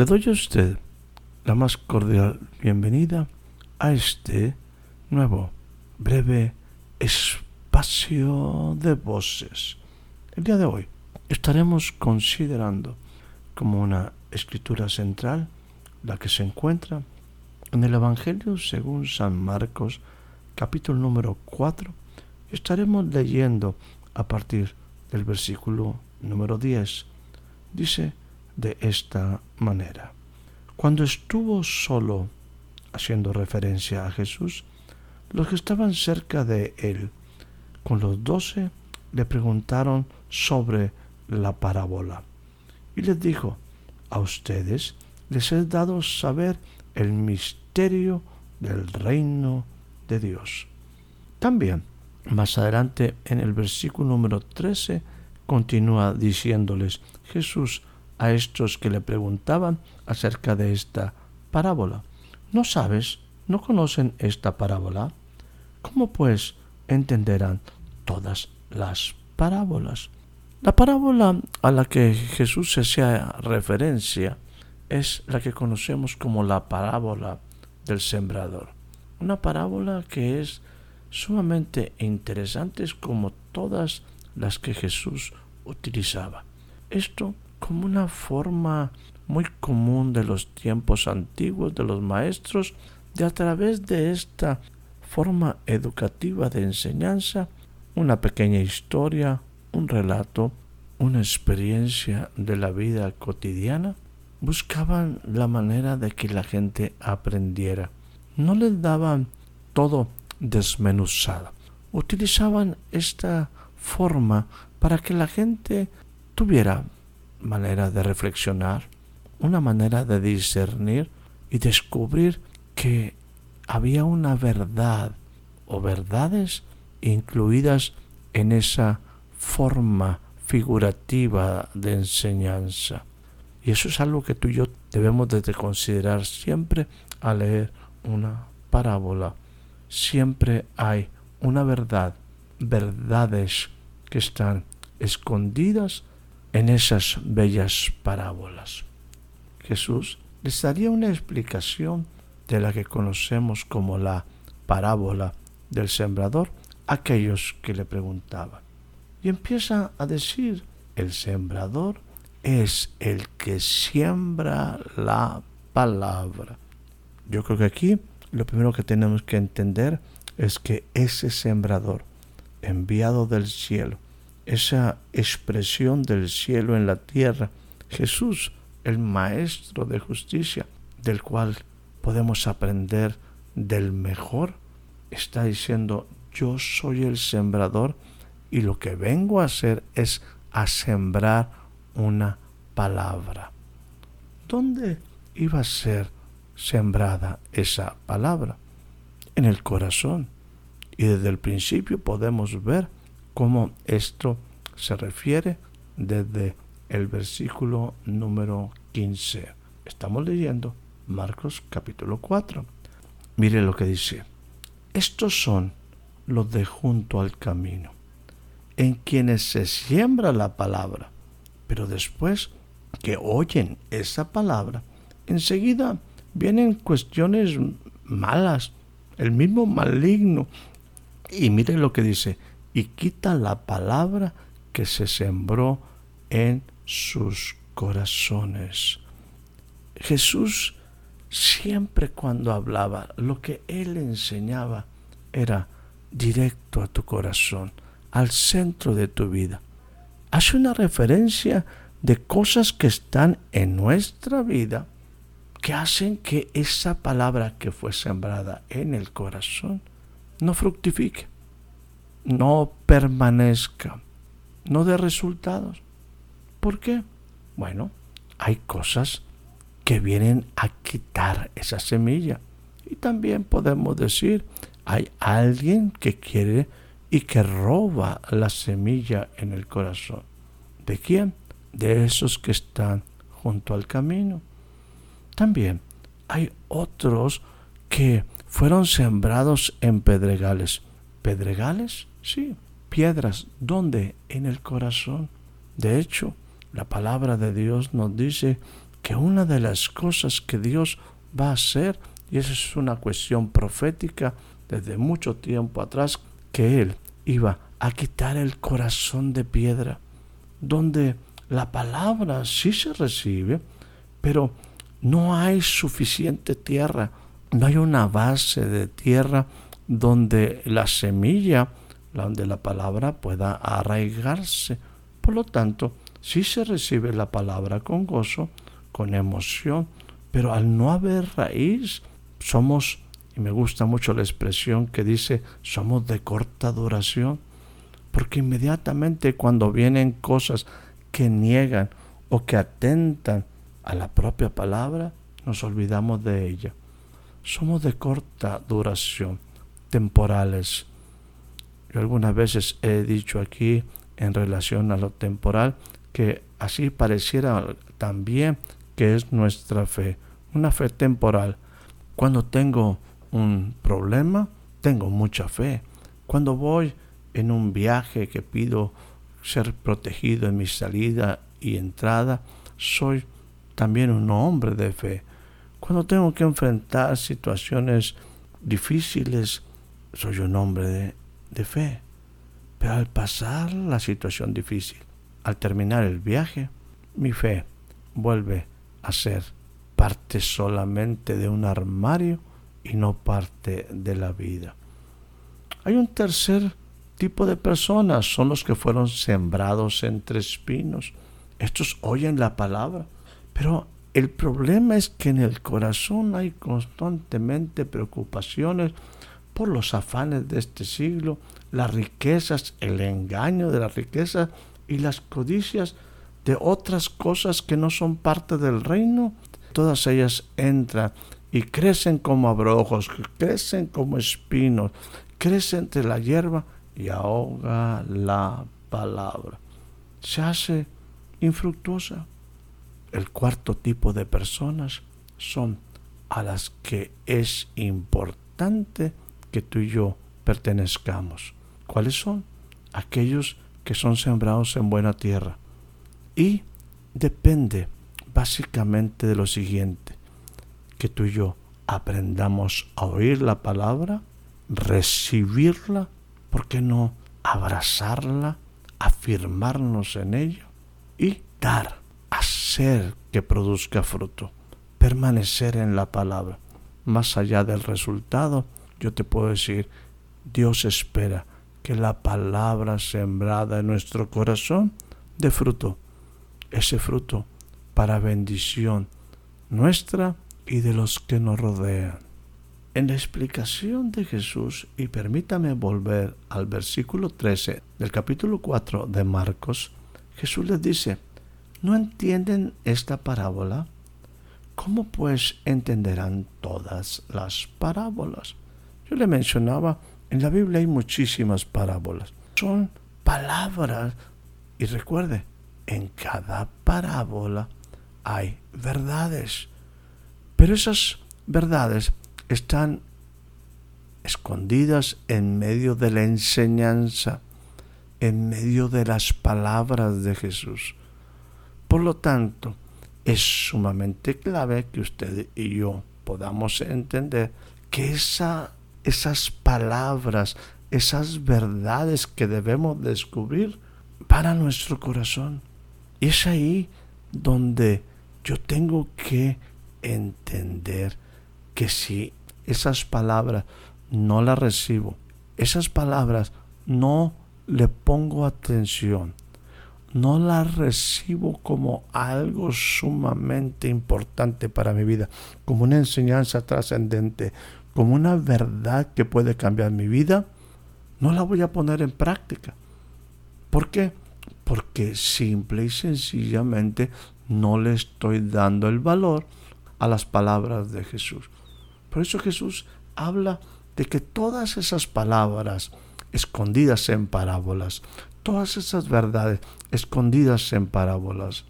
Le doy a usted la más cordial bienvenida a este nuevo, breve espacio de voces. El día de hoy estaremos considerando como una escritura central la que se encuentra en el Evangelio según San Marcos, capítulo número 4. Estaremos leyendo a partir del versículo número 10. Dice, de esta manera. Cuando estuvo solo, haciendo referencia a Jesús, los que estaban cerca de él, con los doce, le preguntaron sobre la parábola. Y les dijo, a ustedes les he dado saber el misterio del reino de Dios. También, más adelante en el versículo número 13, continúa diciéndoles, Jesús a estos que le preguntaban acerca de esta parábola. ¿No sabes? ¿No conocen esta parábola? ¿Cómo pues entenderán todas las parábolas? La parábola a la que Jesús se hacía referencia es la que conocemos como la parábola del sembrador. Una parábola que es sumamente interesante como todas las que Jesús utilizaba. Esto como una forma muy común de los tiempos antiguos de los maestros de a través de esta forma educativa de enseñanza, una pequeña historia, un relato, una experiencia de la vida cotidiana, buscaban la manera de que la gente aprendiera. No les daban todo desmenuzado. Utilizaban esta forma para que la gente tuviera manera de reflexionar, una manera de discernir y descubrir que había una verdad o verdades incluidas en esa forma figurativa de enseñanza. Y eso es algo que tú y yo debemos de considerar siempre al leer una parábola. Siempre hay una verdad, verdades que están escondidas en esas bellas parábolas. Jesús les daría una explicación de la que conocemos como la parábola del sembrador a aquellos que le preguntaban. Y empieza a decir, el sembrador es el que siembra la palabra. Yo creo que aquí lo primero que tenemos que entender es que ese sembrador enviado del cielo esa expresión del cielo en la tierra, Jesús, el Maestro de justicia, del cual podemos aprender del mejor, está diciendo, yo soy el sembrador y lo que vengo a hacer es a sembrar una palabra. ¿Dónde iba a ser sembrada esa palabra? En el corazón. Y desde el principio podemos ver cómo esto se refiere desde el versículo número 15. Estamos leyendo Marcos capítulo 4. Mire lo que dice. Estos son los de junto al camino, en quienes se siembra la palabra, pero después que oyen esa palabra, enseguida vienen cuestiones malas, el mismo maligno. Y mire lo que dice, y quita la palabra que se sembró en sus corazones. Jesús siempre cuando hablaba, lo que él enseñaba era directo a tu corazón, al centro de tu vida. Hace una referencia de cosas que están en nuestra vida que hacen que esa palabra que fue sembrada en el corazón no fructifique, no permanezca, no dé resultados. ¿Por qué? Bueno, hay cosas que vienen a quitar esa semilla. Y también podemos decir, hay alguien que quiere y que roba la semilla en el corazón. ¿De quién? De esos que están junto al camino. También hay otros que fueron sembrados en pedregales. ¿Pedregales? Sí, piedras. ¿Dónde? En el corazón. De hecho, la palabra de Dios nos dice que una de las cosas que Dios va a hacer, y esa es una cuestión profética desde mucho tiempo atrás, que Él iba a quitar el corazón de piedra, donde la palabra sí se recibe, pero no hay suficiente tierra, no hay una base de tierra donde la semilla, donde la palabra pueda arraigarse. Por lo tanto, sí se recibe la palabra con gozo, con emoción, pero al no haber raíz, somos, y me gusta mucho la expresión que dice, somos de corta duración, porque inmediatamente cuando vienen cosas que niegan o que atentan a la propia palabra, nos olvidamos de ella. Somos de corta duración, temporales. Yo algunas veces he dicho aquí en relación a lo temporal que así pareciera también que es nuestra fe, una fe temporal. Cuando tengo un problema, tengo mucha fe. Cuando voy en un viaje que pido ser protegido en mi salida y entrada, soy también un hombre de fe. Cuando tengo que enfrentar situaciones difíciles, soy un hombre de, de fe. Pero al pasar la situación difícil, al terminar el viaje, mi fe vuelve a ser parte solamente de un armario y no parte de la vida. Hay un tercer tipo de personas, son los que fueron sembrados entre espinos. Estos oyen la palabra, pero el problema es que en el corazón hay constantemente preocupaciones por los afanes de este siglo, las riquezas, el engaño de las riquezas y las codicias de otras cosas que no son parte del reino, todas ellas entran y crecen como abrojos, crecen como espinos, crecen entre la hierba y ahoga la palabra. Se hace infructuosa. El cuarto tipo de personas son a las que es importante que tú y yo pertenezcamos. ¿Cuáles son? Aquellos que son sembrados en buena tierra. Y depende básicamente de lo siguiente, que tú y yo aprendamos a oír la palabra, recibirla, ¿por qué no abrazarla, afirmarnos en ello y dar, hacer que produzca fruto, permanecer en la palabra? Más allá del resultado, yo te puedo decir, Dios espera que la palabra sembrada en nuestro corazón dé fruto, ese fruto para bendición nuestra y de los que nos rodean. En la explicación de Jesús, y permítame volver al versículo 13 del capítulo 4 de Marcos, Jesús les dice, ¿no entienden esta parábola? ¿Cómo pues entenderán todas las parábolas? Yo le mencionaba en la Biblia hay muchísimas parábolas. Son palabras. Y recuerde, en cada parábola hay verdades. Pero esas verdades están escondidas en medio de la enseñanza, en medio de las palabras de Jesús. Por lo tanto, es sumamente clave que usted y yo podamos entender que esa esas palabras, esas verdades que debemos descubrir para nuestro corazón. Y es ahí donde yo tengo que entender que si esas palabras no las recibo, esas palabras no le pongo atención, no las recibo como algo sumamente importante para mi vida, como una enseñanza trascendente, como una verdad que puede cambiar mi vida, no la voy a poner en práctica. ¿Por qué? Porque simple y sencillamente no le estoy dando el valor a las palabras de Jesús. Por eso Jesús habla de que todas esas palabras escondidas en parábolas, todas esas verdades escondidas en parábolas,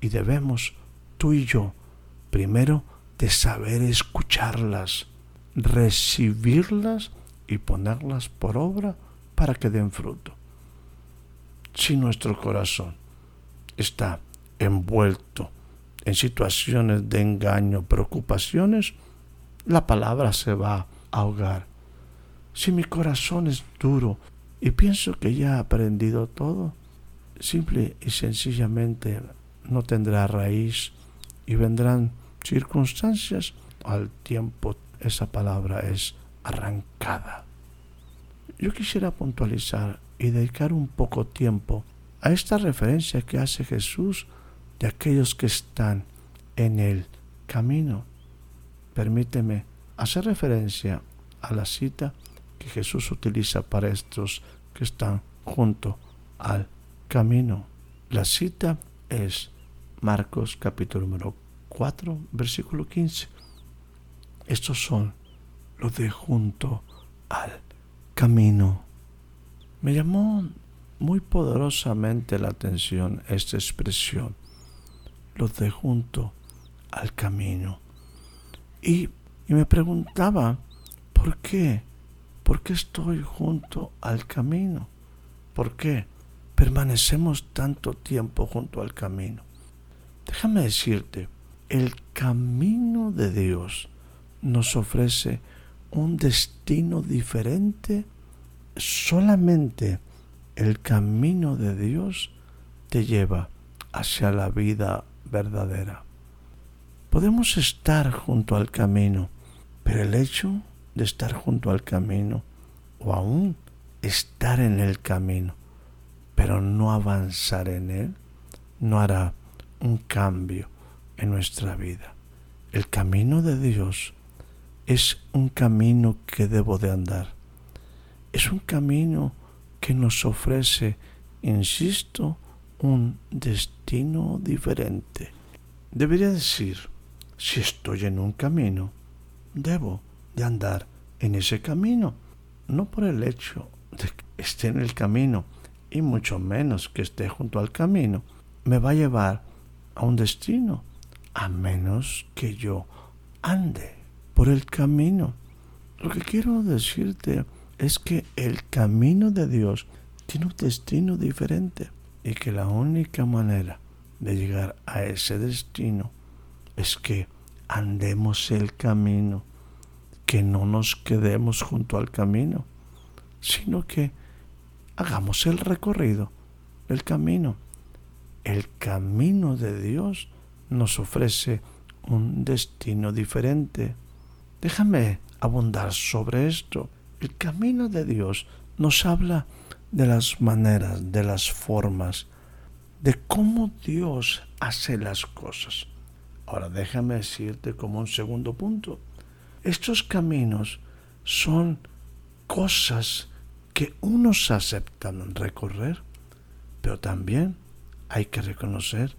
y debemos, tú y yo, primero de saber escucharlas, recibirlas y ponerlas por obra para que den fruto. Si nuestro corazón está envuelto en situaciones de engaño, preocupaciones, la palabra se va a ahogar. Si mi corazón es duro y pienso que ya he aprendido todo, simple y sencillamente no tendrá raíz y vendrán circunstancias al tiempo esa palabra es arrancada. Yo quisiera puntualizar y dedicar un poco tiempo a esta referencia que hace Jesús de aquellos que están en el camino. Permíteme hacer referencia a la cita que Jesús utiliza para estos que están junto al camino. La cita es Marcos capítulo número 4, versículo 15. Estos son los de junto al camino. Me llamó muy poderosamente la atención esta expresión los de junto al camino. Y, y me preguntaba, ¿por qué? ¿Por qué estoy junto al camino? ¿Por qué permanecemos tanto tiempo junto al camino? Déjame decirte, el camino de Dios nos ofrece un destino diferente. Solamente el camino de Dios te lleva hacia la vida verdadera. Podemos estar junto al camino, pero el hecho de estar junto al camino o aún estar en el camino, pero no avanzar en él, no hará un cambio en nuestra vida. El camino de Dios es un camino que debo de andar. Es un camino que nos ofrece, insisto, un destino diferente. Debería decir, si estoy en un camino, debo de andar en ese camino, no por el hecho de que esté en el camino y mucho menos que esté junto al camino, me va a llevar a un destino, a menos que yo ande por el camino. Lo que quiero decirte es que el camino de Dios tiene un destino diferente y que la única manera de llegar a ese destino es que andemos el camino, que no nos quedemos junto al camino, sino que hagamos el recorrido, el camino. El camino de Dios nos ofrece un destino diferente. Déjame abundar sobre esto. El camino de Dios nos habla de las maneras, de las formas, de cómo Dios hace las cosas. Ahora déjame decirte como un segundo punto, estos caminos son cosas que unos aceptan recorrer, pero también hay que reconocer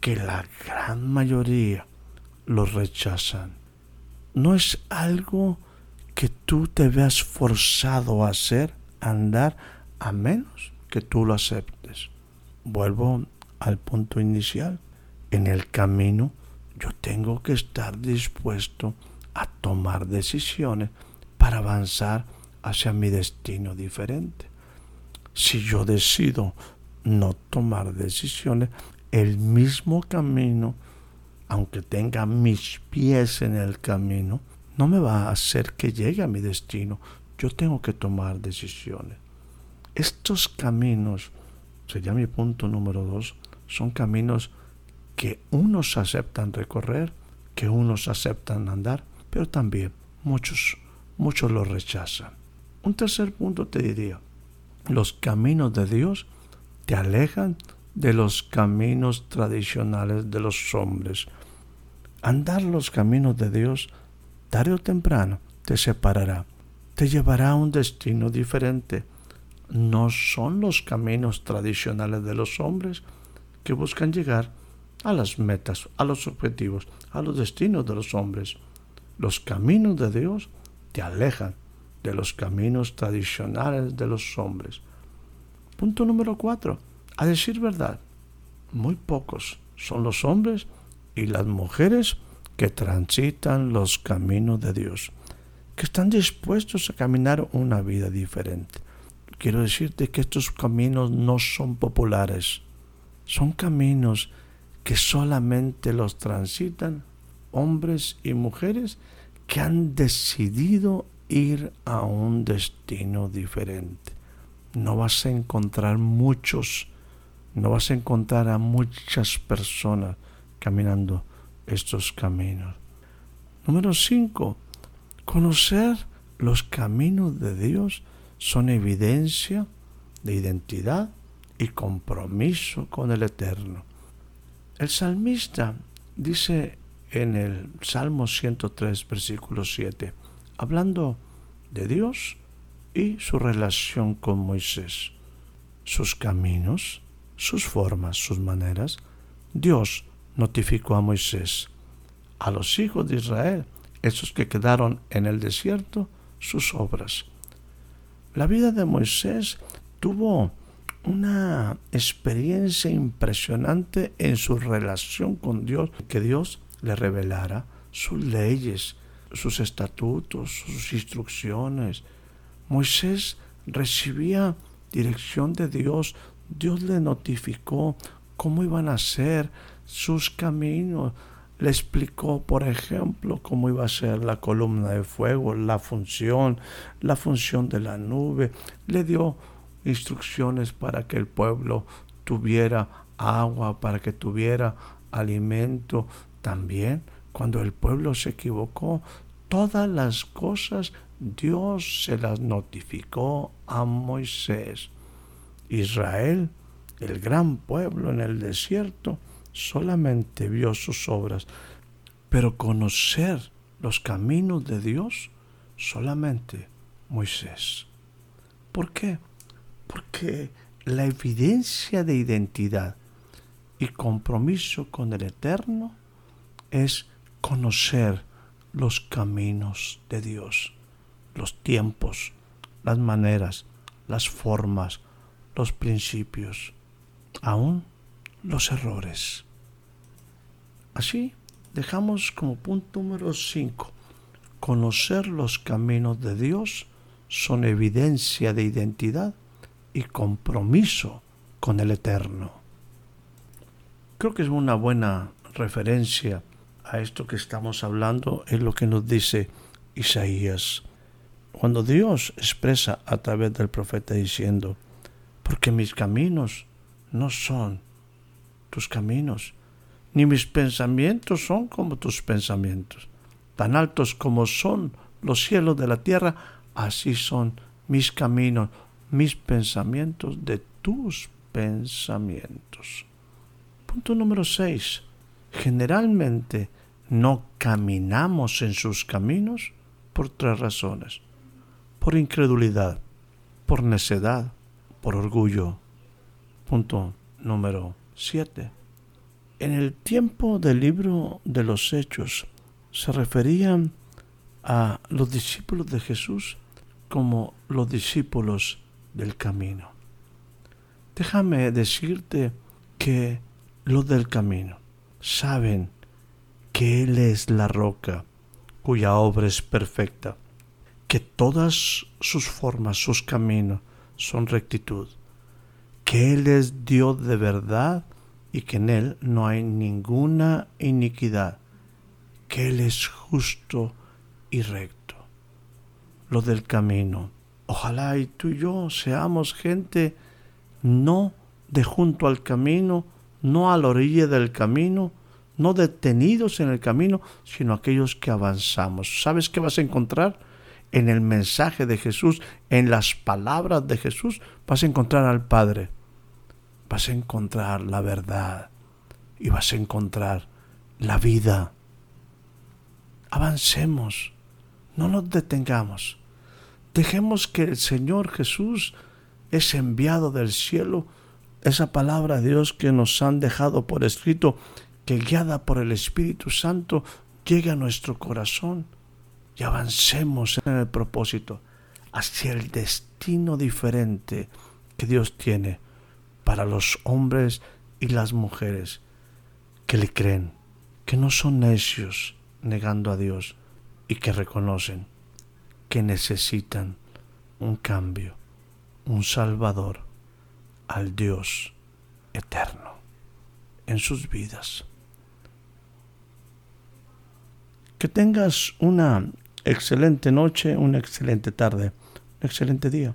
que la gran mayoría los rechazan. No es algo que tú te veas forzado a hacer, andar, a menos que tú lo aceptes. Vuelvo al punto inicial. En el camino yo tengo que estar dispuesto a tomar decisiones para avanzar hacia mi destino diferente. Si yo decido no tomar decisiones, el mismo camino, aunque tenga mis pies en el camino, no me va a hacer que llegue a mi destino. Yo tengo que tomar decisiones. Estos caminos, sería mi punto número dos, son caminos que unos aceptan recorrer, que unos aceptan andar, pero también muchos, muchos los rechazan. Un tercer punto te diría, los caminos de Dios te alejan de los caminos tradicionales de los hombres. Andar los caminos de Dios, tarde o temprano, te separará, te llevará a un destino diferente. No son los caminos tradicionales de los hombres que buscan llegar a las metas, a los objetivos, a los destinos de los hombres. Los caminos de Dios te alejan de los caminos tradicionales de los hombres. Punto número cuatro. A decir verdad, muy pocos son los hombres y las mujeres que transitan los caminos de Dios, que están dispuestos a caminar una vida diferente. Quiero decirte que estos caminos no son populares, son caminos que solamente los transitan hombres y mujeres que han decidido ir a un destino diferente. No vas a encontrar muchos, no vas a encontrar a muchas personas caminando estos caminos. Número 5. Conocer los caminos de Dios son evidencia de identidad y compromiso con el Eterno. El salmista dice en el Salmo 103, versículo 7, hablando de Dios y su relación con Moisés, sus caminos, sus formas, sus maneras, Dios notificó a Moisés, a los hijos de Israel, esos que quedaron en el desierto, sus obras. La vida de Moisés tuvo una experiencia impresionante en su relación con Dios, que Dios le revelara sus leyes, sus estatutos, sus instrucciones. Moisés recibía dirección de Dios, Dios le notificó cómo iban a ser sus caminos, le explicó, por ejemplo, cómo iba a ser la columna de fuego, la función, la función de la nube, le dio instrucciones para que el pueblo tuviera agua, para que tuviera alimento. También cuando el pueblo se equivocó, todas las cosas Dios se las notificó a Moisés. Israel, el gran pueblo en el desierto, solamente vio sus obras, pero conocer los caminos de Dios solamente Moisés. ¿Por qué? Porque la evidencia de identidad y compromiso con el Eterno es conocer los caminos de Dios, los tiempos, las maneras, las formas, los principios, aún los errores. Así dejamos como punto número 5, conocer los caminos de Dios son evidencia de identidad y compromiso con el Eterno. Creo que es una buena referencia a esto que estamos hablando en lo que nos dice Isaías. Cuando Dios expresa a través del profeta diciendo, porque mis caminos no son tus caminos, ni mis pensamientos son como tus pensamientos. Tan altos como son los cielos de la tierra, así son mis caminos, mis pensamientos de tus pensamientos. Punto número 6. Generalmente no caminamos en sus caminos por tres razones. Por incredulidad, por necedad, por orgullo. Punto número 7. En el tiempo del libro de los Hechos se referían a los discípulos de Jesús como los discípulos del camino. Déjame decirte que los del camino saben que Él es la roca cuya obra es perfecta, que todas sus formas, sus caminos son rectitud, que Él es Dios de verdad y que en Él no hay ninguna iniquidad, que Él es justo y recto. Lo del camino. Ojalá y tú y yo seamos gente no de junto al camino, no a la orilla del camino, no detenidos en el camino, sino aquellos que avanzamos. ¿Sabes qué vas a encontrar? En el mensaje de Jesús, en las palabras de Jesús, vas a encontrar al Padre, vas a encontrar la verdad y vas a encontrar la vida. Avancemos, No nos detengamos. Dejemos que el Señor Jesús es enviado del cielo, esa palabra de Dios que nos han dejado por escrito, que guiada por el Espíritu Santo llegue a nuestro corazón y avancemos en el propósito hacia el destino diferente que Dios tiene para los hombres y las mujeres que le creen, que no son necios negando a Dios y que reconocen que necesitan un cambio, un Salvador al Dios eterno en sus vidas. Que tengas una excelente noche, una excelente tarde, un excelente día.